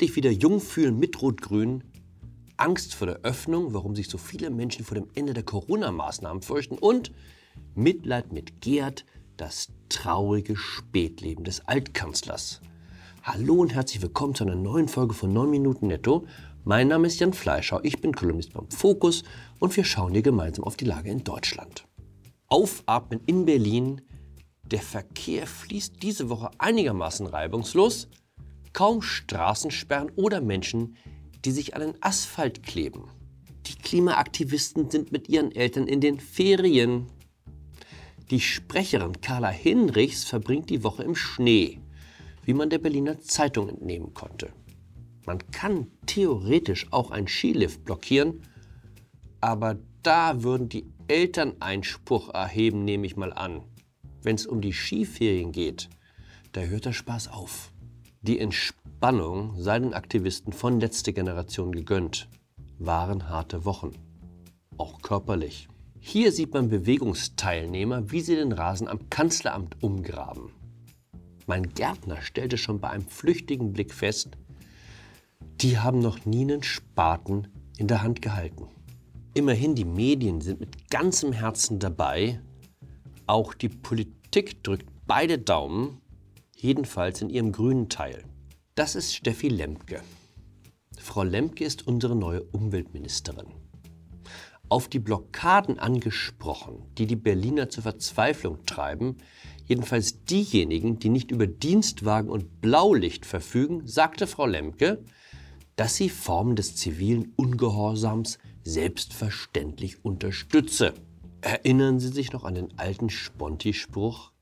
endlich wieder jung fühlen mit Rot-Grün, Angst vor der Öffnung, warum sich so viele Menschen vor dem Ende der Corona-Maßnahmen fürchten und Mitleid mit Gerd, das traurige Spätleben des Altkanzlers. Hallo und herzlich willkommen zu einer neuen Folge von 9 Minuten Netto. Mein Name ist Jan Fleischau, ich bin Kolumnist beim Fokus und wir schauen hier gemeinsam auf die Lage in Deutschland. Aufatmen in Berlin. Der Verkehr fließt diese Woche einigermaßen reibungslos. Kaum Straßensperren oder Menschen, die sich an den Asphalt kleben. Die Klimaaktivisten sind mit ihren Eltern in den Ferien. Die Sprecherin Carla Hinrichs verbringt die Woche im Schnee, wie man der Berliner Zeitung entnehmen konnte. Man kann theoretisch auch einen Skilift blockieren, aber da würden die Eltern Einspruch erheben, nehme ich mal an. Wenn es um die Skiferien geht, da hört der Spaß auf. Die Entspannung sei den Aktivisten von letzter Generation gegönnt. Waren harte Wochen. Auch körperlich. Hier sieht man Bewegungsteilnehmer, wie sie den Rasen am Kanzleramt umgraben. Mein Gärtner stellte schon bei einem flüchtigen Blick fest, die haben noch nie einen Spaten in der Hand gehalten. Immerhin, die Medien sind mit ganzem Herzen dabei. Auch die Politik drückt beide Daumen, jedenfalls in ihrem grünen Teil. Das ist Steffi Lemke. Frau Lemke ist unsere neue Umweltministerin. Auf die Blockaden angesprochen, die die Berliner zur Verzweiflung treiben, jedenfalls diejenigen, die nicht über Dienstwagen und Blaulicht verfügen, sagte Frau Lemke, dass sie Formen des zivilen Ungehorsams selbstverständlich unterstütze. Erinnern Sie sich noch an den alten Sponti-Spruch?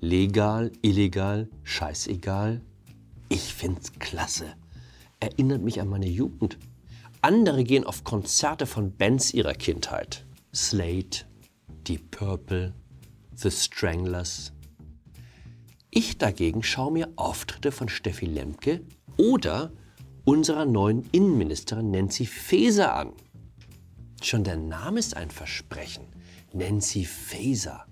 Legal, illegal, scheißegal. Ich find's klasse. Erinnert mich an meine Jugend. Andere gehen auf Konzerte von Bands ihrer Kindheit. Slate, Deep Purple, The Stranglers. Ich dagegen schaue mir Auftritte von Steffi Lemke oder unserer neuen Innenministerin Nancy Faeser an. Schon der Name ist ein Versprechen. Nancy Faeser.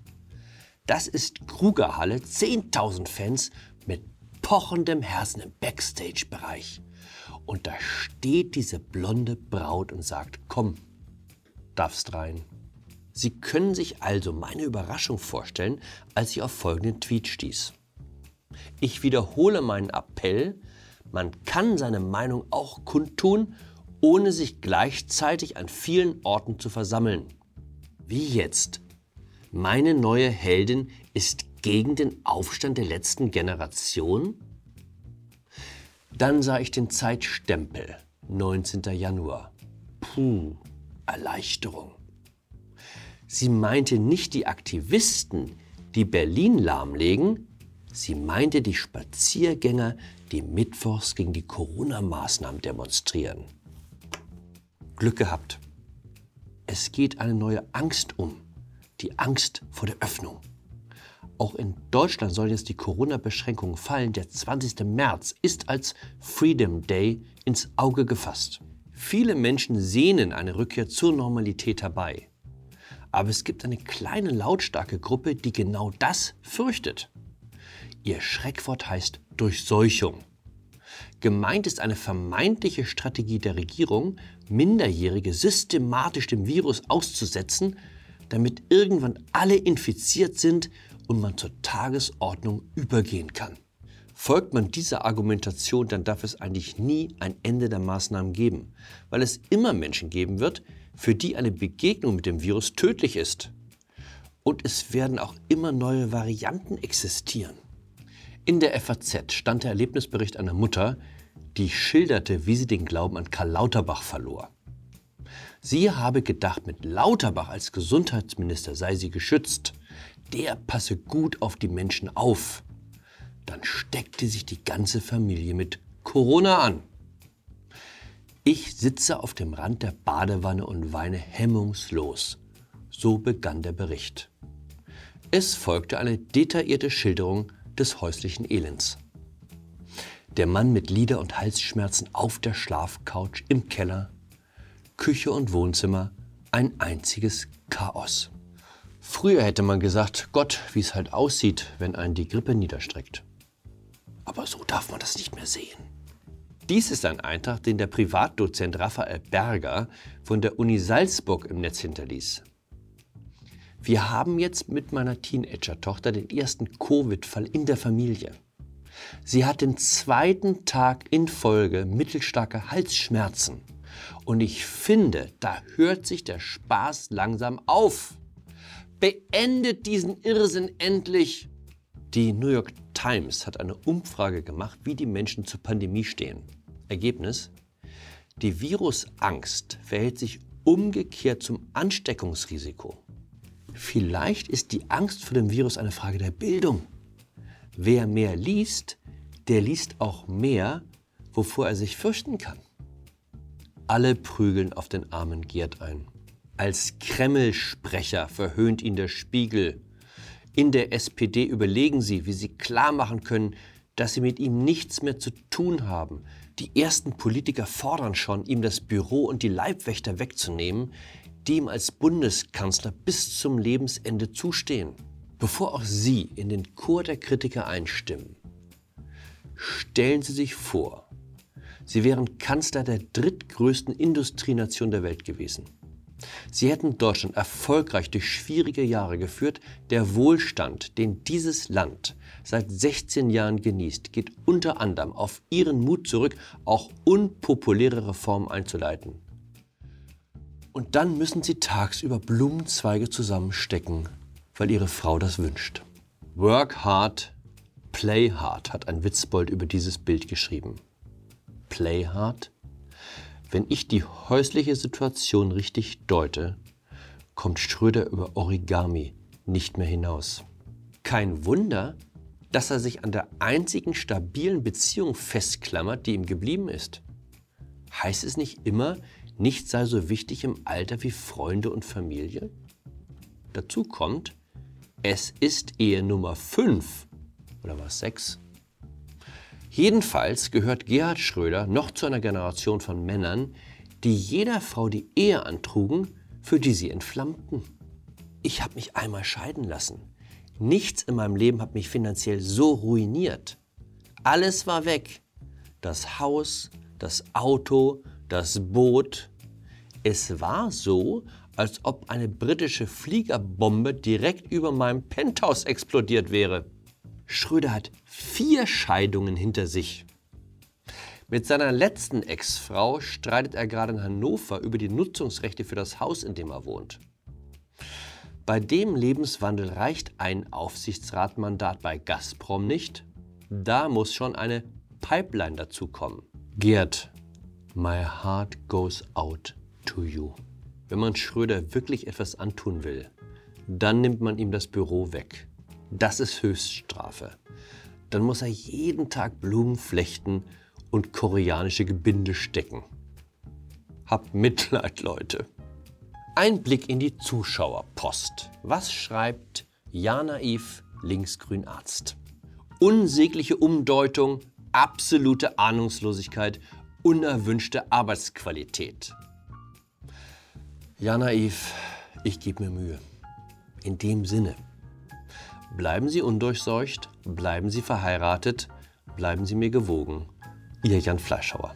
Das ist Krugerhalle, 10.000 Fans mit pochendem Herzen im Backstage-Bereich. Und da steht diese blonde Braut und sagt, komm, darfst rein. Sie können sich also meine Überraschung vorstellen, als ich auf folgenden Tweet stieß. Ich wiederhole meinen Appell, man kann seine Meinung auch kundtun, ohne sich gleichzeitig an vielen Orten zu versammeln. Wie jetzt? Meine neue Heldin ist gegen den Aufstand der letzten Generation? Dann sah ich den Zeitstempel, 19. Januar. Puh, Erleichterung. Sie meinte nicht die Aktivisten, die Berlin lahmlegen, sie meinte die Spaziergänger, die mittwochs gegen die Corona-Maßnahmen demonstrieren. Glück gehabt. Es geht eine neue Angst um die Angst vor der Öffnung. Auch in Deutschland sollen jetzt die Corona-Beschränkungen fallen. Der 20. März ist als Freedom Day ins Auge gefasst. Viele Menschen sehnen eine Rückkehr zur Normalität herbei. Aber es gibt eine kleine lautstarke Gruppe, die genau das fürchtet. Ihr Schreckwort heißt Durchseuchung. Gemeint ist eine vermeintliche Strategie der Regierung, Minderjährige systematisch dem Virus auszusetzen, damit irgendwann alle infiziert sind und man zur Tagesordnung übergehen kann. Folgt man dieser Argumentation, dann darf es eigentlich nie ein Ende der Maßnahmen geben, weil es immer Menschen geben wird, für die eine Begegnung mit dem Virus tödlich ist. Und es werden auch immer neue Varianten existieren. In der FAZ stand der Erlebnisbericht einer Mutter, die schilderte, wie sie den Glauben an Karl Lauterbach verlor. Sie habe gedacht, mit Lauterbach als Gesundheitsminister sei sie geschützt. Der passe gut auf die Menschen auf. Dann steckte sich die ganze Familie mit Corona an. Ich sitze auf dem Rand der Badewanne und weine hemmungslos. So begann der Bericht. Es folgte eine detaillierte Schilderung des häuslichen Elends. Der Mann mit Lieder- und Halsschmerzen auf der Schlafcouch im Keller Küche und Wohnzimmer ein einziges Chaos. Früher hätte man gesagt, Gott, wie es halt aussieht, wenn einen die Grippe niederstreckt. Aber so darf man das nicht mehr sehen. Dies ist ein Eintrag, den der Privatdozent Raphael Berger von der Uni Salzburg im Netz hinterließ. Wir haben jetzt mit meiner Teenager-Tochter den ersten Covid-Fall in der Familie. Sie hat den zweiten Tag in Folge mittelstarke Halsschmerzen. Und ich finde, da hört sich der Spaß langsam auf. Beendet diesen Irrsinn endlich! Die New York Times hat eine Umfrage gemacht, wie die Menschen zur Pandemie stehen. Ergebnis? Die Virusangst verhält sich umgekehrt zum Ansteckungsrisiko. Vielleicht ist die Angst vor dem Virus eine Frage der Bildung. Wer mehr liest, der liest auch mehr, wovor er sich fürchten kann. Alle prügeln auf den armen Gerd ein. Als Kreml-Sprecher verhöhnt ihn der Spiegel. In der SPD überlegen sie, wie sie klar machen können, dass sie mit ihm nichts mehr zu tun haben. Die ersten Politiker fordern schon, ihm das Büro und die Leibwächter wegzunehmen, die ihm als Bundeskanzler bis zum Lebensende zustehen. Bevor auch Sie in den Chor der Kritiker einstimmen, stellen Sie sich vor, Sie wären Kanzler der drittgrößten Industrienation der Welt gewesen. Sie hätten Deutschland erfolgreich durch schwierige Jahre geführt. Der Wohlstand, den dieses Land seit 16 Jahren genießt, geht unter anderem auf Ihren Mut zurück, auch unpopuläre Reformen einzuleiten. Und dann müssen Sie tagsüber Blumenzweige zusammenstecken, weil Ihre Frau das wünscht. Work hard, play hard, hat ein Witzbold über dieses Bild geschrieben. Play hard? Wenn ich die häusliche Situation richtig deute, kommt Schröder über Origami nicht mehr hinaus. Kein Wunder, dass er sich an der einzigen stabilen Beziehung festklammert, die ihm geblieben ist. Heißt es nicht immer, nichts sei so wichtig im Alter wie Freunde und Familie? Dazu kommt, es ist Ehe Nummer 5 oder was 6 Jedenfalls gehört Gerhard Schröder noch zu einer Generation von Männern, die jeder Frau die Ehe antrugen, für die sie entflammten. Ich habe mich einmal scheiden lassen. Nichts in meinem Leben hat mich finanziell so ruiniert. Alles war weg. Das Haus, das Auto, das Boot. Es war so, als ob eine britische Fliegerbombe direkt über meinem Penthouse explodiert wäre. Schröder hat vier Scheidungen hinter sich. Mit seiner letzten Ex-Frau streitet er gerade in Hannover über die Nutzungsrechte für das Haus, in dem er wohnt. Bei dem Lebenswandel reicht ein Aufsichtsratmandat bei Gazprom nicht. Da muss schon eine Pipeline dazukommen. Gerd, my heart goes out to you. Wenn man Schröder wirklich etwas antun will, dann nimmt man ihm das Büro weg. Das ist Höchststrafe. Dann muss er jeden Tag Blumen flechten und koreanische Gebinde stecken. Habt Mitleid, Leute. Ein Blick in die Zuschauerpost. Was schreibt Jana Eve, linksgrün Arzt? Unsägliche Umdeutung, absolute Ahnungslosigkeit, unerwünschte Arbeitsqualität. Jana Eve, ich gebe mir Mühe. In dem Sinne. Bleiben Sie undurchseucht, bleiben Sie verheiratet, bleiben Sie mir gewogen. Ihr Jan Fleischhauer.